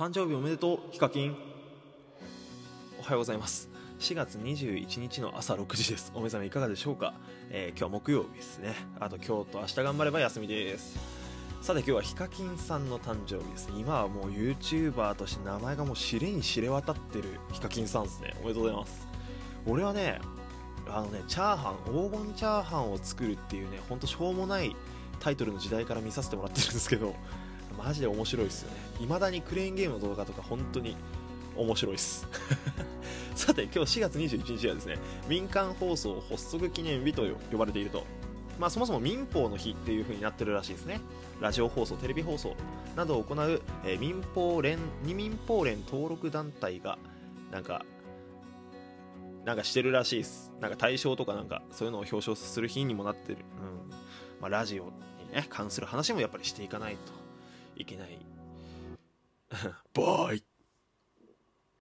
誕生日おめでとうヒカキン。おはようございます。4月21日の朝6時です。お目覚めいかがでしょうか、えー、今日は木曜日ですね。あと今日と明日頑張れば休みです。さて今日はヒカキンさんの誕生日です。今はもう YouTuber として名前がもう知れに知れ渡ってるヒカキンさんですね。おめでとうございます。俺はねあのねチャーハン黄金チャーハンを作るっていうねほんとしょうもないタイトルの時代から見させてもらってるんですけどマジで面白いですよね。未だにクレーンゲームの動画とか本当に面白いです。さて今日4月21日はですね民間放送発足記念日と呼ばれていると。まあそもそも民放の日っていう風になってるらしいですね。ラジオ放送テレビ放送などを行う、えー、民放連二民放連登録団体がなんかなんかしてるらしいです。なんか対象とかなんかそういうのを表彰する日にもなってる、うん。まあ、ラジオにね関する話もやっぱりしていかないと。いけない。バイ